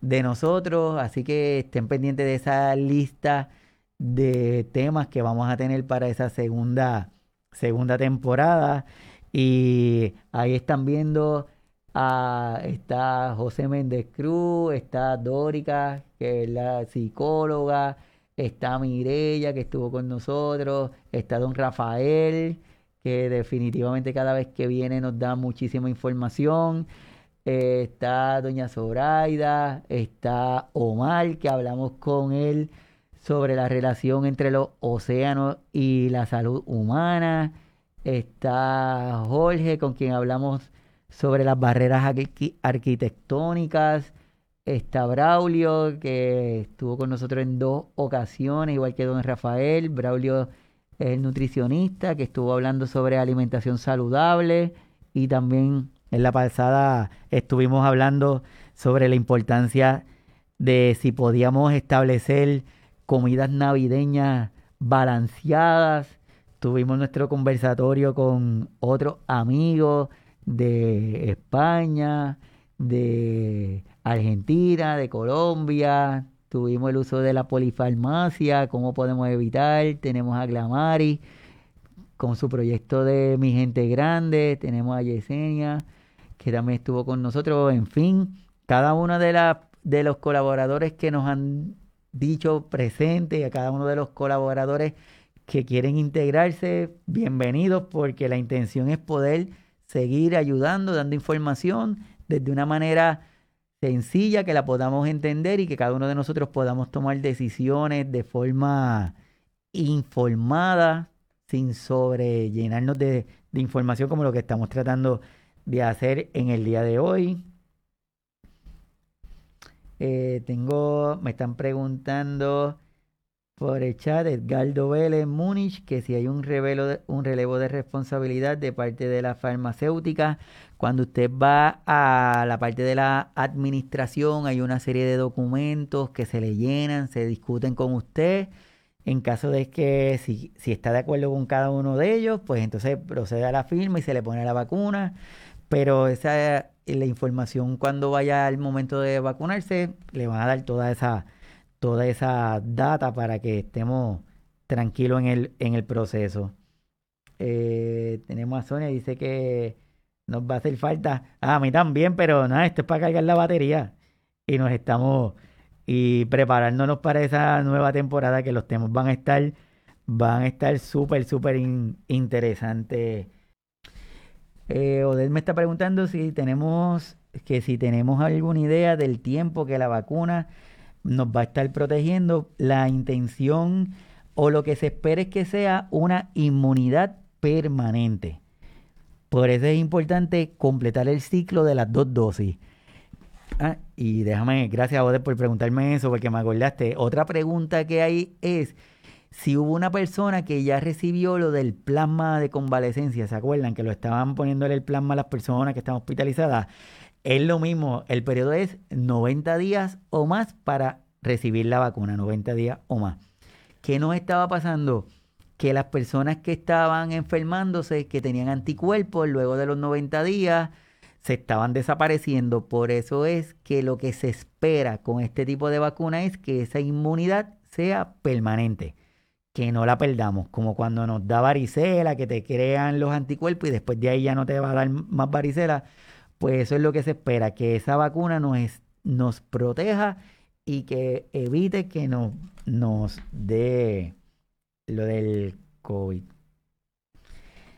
nosotros. Así que estén pendientes de esa lista de temas que vamos a tener para esa segunda, segunda temporada. Y ahí están viendo a, está José Méndez Cruz, está Dórica, que es la psicóloga, está Mirella, que estuvo con nosotros, está don Rafael que definitivamente cada vez que viene nos da muchísima información. Eh, está Doña Zoraida, está Omar, que hablamos con él sobre la relación entre los océanos y la salud humana. Está Jorge, con quien hablamos sobre las barreras arquitectónicas. Está Braulio, que estuvo con nosotros en dos ocasiones, igual que don Rafael. Braulio el nutricionista que estuvo hablando sobre alimentación saludable y también en la pasada estuvimos hablando sobre la importancia de si podíamos establecer comidas navideñas balanceadas. Tuvimos nuestro conversatorio con otros amigos de España, de Argentina, de Colombia, Tuvimos el uso de la polifarmacia, cómo podemos evitar. Tenemos a Glamari con su proyecto de Mi Gente Grande. Tenemos a Yesenia, que también estuvo con nosotros. En fin, cada uno de, de los colaboradores que nos han dicho presente, a cada uno de los colaboradores que quieren integrarse, bienvenidos, porque la intención es poder seguir ayudando, dando información desde una manera sencilla, que la podamos entender y que cada uno de nosotros podamos tomar decisiones de forma informada, sin sobrellenarnos de, información como lo que estamos tratando de hacer en el día de hoy. Eh, tengo, me están preguntando por el chat Edgardo Vélez Múnich que si hay un, un relevo de responsabilidad de parte de la farmacéutica cuando usted va a la parte de la administración, hay una serie de documentos que se le llenan, se discuten con usted. En caso de que si, está de acuerdo con cada uno de ellos, pues entonces procede a la firma y se le pone la vacuna. Pero esa la información cuando vaya al momento de vacunarse, le van a dar toda esa, toda esa data para que estemos tranquilos en el, en el proceso. Eh, tenemos a Sonia, dice que nos va a hacer falta. a mí también, pero nada, esto es para cargar la batería. Y nos estamos y preparándonos para esa nueva temporada que los temas van a estar van a estar súper, súper interesantes. Eh, Odel me está preguntando si tenemos que si tenemos alguna idea del tiempo que la vacuna nos va a estar protegiendo. La intención o lo que se espera es que sea una inmunidad permanente. Por eso es importante completar el ciclo de las dos dosis. Ah, y déjame, gracias a vos por preguntarme eso, porque me acordaste. Otra pregunta que hay es si hubo una persona que ya recibió lo del plasma de convalecencia, ¿se acuerdan? Que lo estaban poniéndole el plasma a las personas que están hospitalizadas. Es lo mismo, el periodo es 90 días o más para recibir la vacuna, 90 días o más. ¿Qué nos estaba pasando? que las personas que estaban enfermándose, que tenían anticuerpos luego de los 90 días, se estaban desapareciendo. Por eso es que lo que se espera con este tipo de vacuna es que esa inmunidad sea permanente, que no la perdamos, como cuando nos da varicela, que te crean los anticuerpos y después de ahí ya no te va a dar más varicela. Pues eso es lo que se espera, que esa vacuna nos, nos proteja y que evite que nos, nos dé lo del COVID.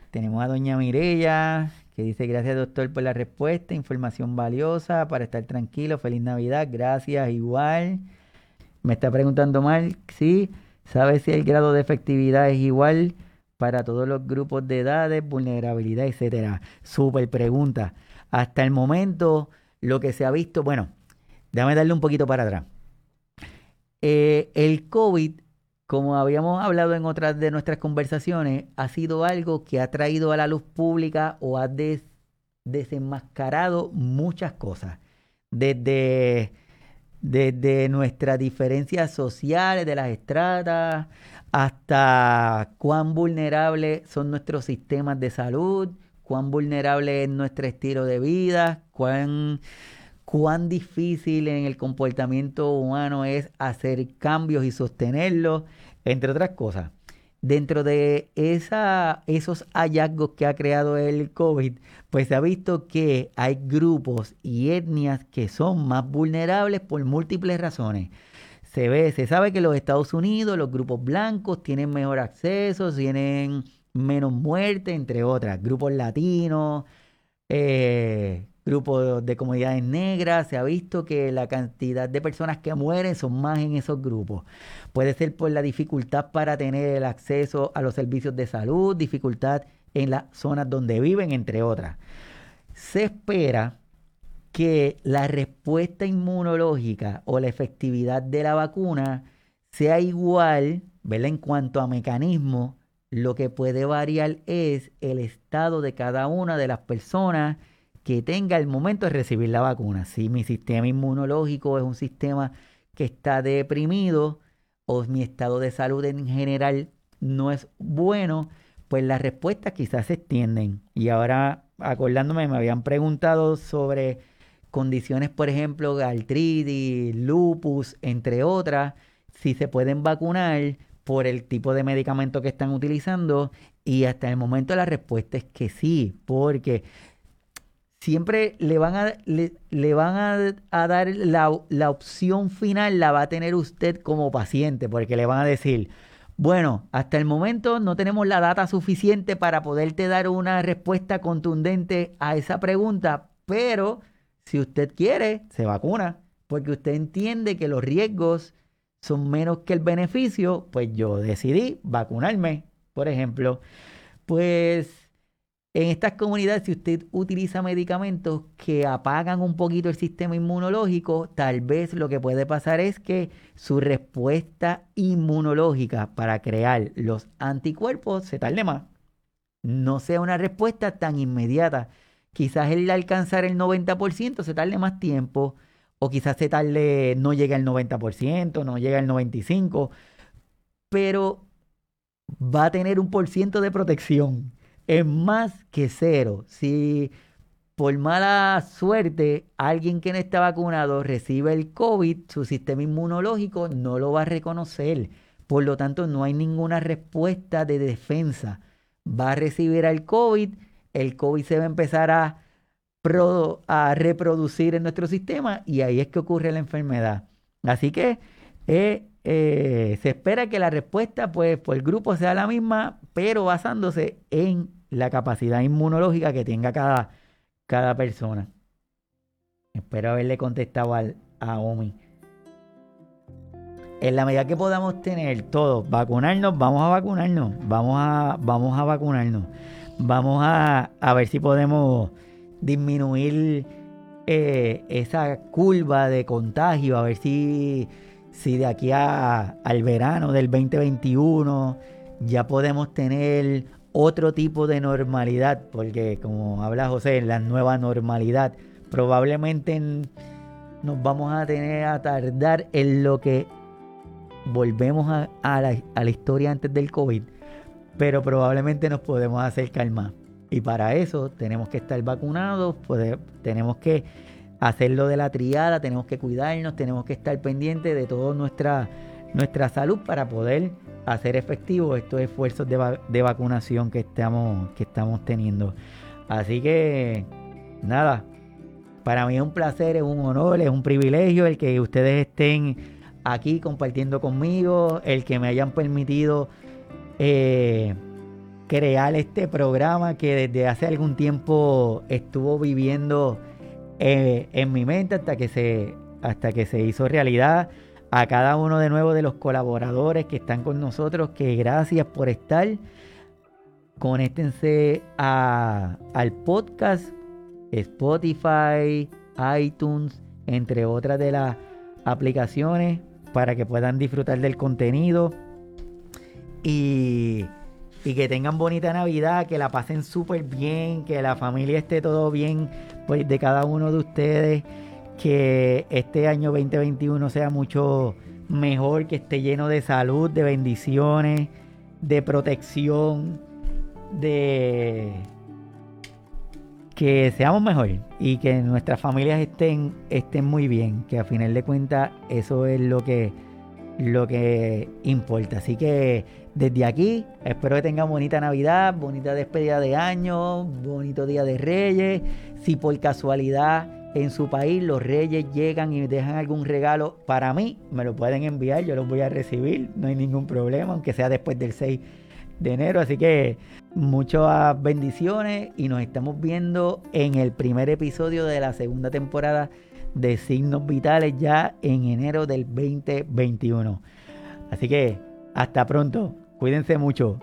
Tenemos a doña Mirella que dice gracias doctor por la respuesta, información valiosa para estar tranquilo, feliz Navidad, gracias igual. Me está preguntando mal, sí, ¿sabe si el grado de efectividad es igual para todos los grupos de edades, vulnerabilidad, etcétera? Súper pregunta. Hasta el momento, lo que se ha visto, bueno, déjame darle un poquito para atrás. Eh, el COVID, como habíamos hablado en otras de nuestras conversaciones, ha sido algo que ha traído a la luz pública o ha desenmascarado muchas cosas. Desde, desde nuestras diferencias sociales, de las estratas, hasta cuán vulnerables son nuestros sistemas de salud, cuán vulnerable es nuestro estilo de vida, cuán, cuán difícil en el comportamiento humano es hacer cambios y sostenerlos, entre otras cosas. Dentro de esa, esos hallazgos que ha creado el COVID, pues se ha visto que hay grupos y etnias que son más vulnerables por múltiples razones se ve, se sabe que los Estados Unidos, los grupos blancos tienen mejor acceso, tienen menos muerte, entre otras. Grupos latinos, eh, grupos de comunidades negras, se ha visto que la cantidad de personas que mueren son más en esos grupos. Puede ser por la dificultad para tener el acceso a los servicios de salud, dificultad en las zonas donde viven, entre otras. Se espera que la respuesta inmunológica o la efectividad de la vacuna sea igual, ¿verdad? En cuanto a mecanismo, lo que puede variar es el estado de cada una de las personas que tenga el momento de recibir la vacuna. Si mi sistema inmunológico es un sistema que está deprimido o mi estado de salud en general no es bueno, pues las respuestas quizás se extienden. Y ahora, acordándome, me habían preguntado sobre condiciones, por ejemplo, artritis, lupus, entre otras, si se pueden vacunar por el tipo de medicamento que están utilizando y hasta el momento la respuesta es que sí, porque siempre le van a, le, van a, dar la, la, opción final, la va a tener usted como paciente, porque le van a decir, bueno, hasta el momento no tenemos la data suficiente para poderte dar una respuesta contundente a esa pregunta, pero si usted quiere, se vacuna, porque usted entiende que los riesgos son menos que el beneficio, pues yo decidí vacunarme, por ejemplo. Pues en estas comunidades, si usted utiliza medicamentos que apagan un poquito el sistema inmunológico, tal vez lo que puede pasar es que su respuesta inmunológica para crear los anticuerpos se tarde más. No sea una respuesta tan inmediata quizás el alcanzar el 90% se tarde más tiempo, o quizás se tarde, no llega al 90%, no llega al 95%, pero va a tener un por ciento de protección. Es más que cero. Si por mala suerte alguien que no está vacunado recibe el COVID, su sistema inmunológico no lo va a reconocer. Por lo tanto, no hay ninguna respuesta de defensa. Va a recibir al COVID el COVID se va a empezar a, a reproducir en nuestro sistema y ahí es que ocurre la enfermedad. Así que eh, eh, se espera que la respuesta pues, por el grupo sea la misma, pero basándose en la capacidad inmunológica que tenga cada, cada persona. Espero haberle contestado a Omi. En la medida que podamos tener todos, vacunarnos, vamos a vacunarnos, vamos a, vamos a vacunarnos. Vamos a, ver si podemos disminuir eh, esa curva de contagio, a ver si, si de aquí al verano del 2021 ya podemos tener otro tipo de normalidad, porque como habla José, la nueva normalidad, probablemente nos vamos a tener a tardar en lo que volvemos a, a, la, a la historia antes del COVID pero probablemente nos podemos acercar más. Y para eso tenemos que estar vacunados, tenemos que hacerlo de la triada, tenemos que cuidarnos, tenemos que estar pendientes de toda nuestra, nuestra salud para poder hacer efectivos estos esfuerzos de, vacunación que estamos, que estamos teniendo. Así que, nada, para mí es un placer, es un honor, es un privilegio el que ustedes estén aquí compartiendo conmigo, el que me hayan permitido eh, crear este programa que desde hace algún tiempo estuvo viviendo eh, en mi mente hasta que se hasta que se hizo realidad. A cada uno de nuevo de los colaboradores que están con nosotros que gracias por estar. Conéctense al podcast Spotify iTunes entre otras de las aplicaciones para que puedan disfrutar del contenido. Y y que tengan bonita Navidad, que la pasen súper bien, que la familia esté todo bien pues, de cada uno de ustedes, que este año 2021 sea mucho mejor, que esté lleno de salud, de bendiciones, de protección, de que seamos mejor y que nuestras familias estén, estén muy bien, que a final de cuentas eso es lo que, lo que importa. Así que desde aquí, espero que tengan bonita Navidad, bonita despedida de año, bonito día de Reyes. Si por casualidad en su país los Reyes llegan y dejan algún regalo para mí, me lo pueden enviar, yo los voy a recibir, no hay ningún problema, aunque sea después del 6 de enero. Así que muchas bendiciones y nos estamos viendo en el primer episodio de la segunda temporada de Signos Vitales ya en enero del 2021. Así que hasta pronto. Cuídense mucho.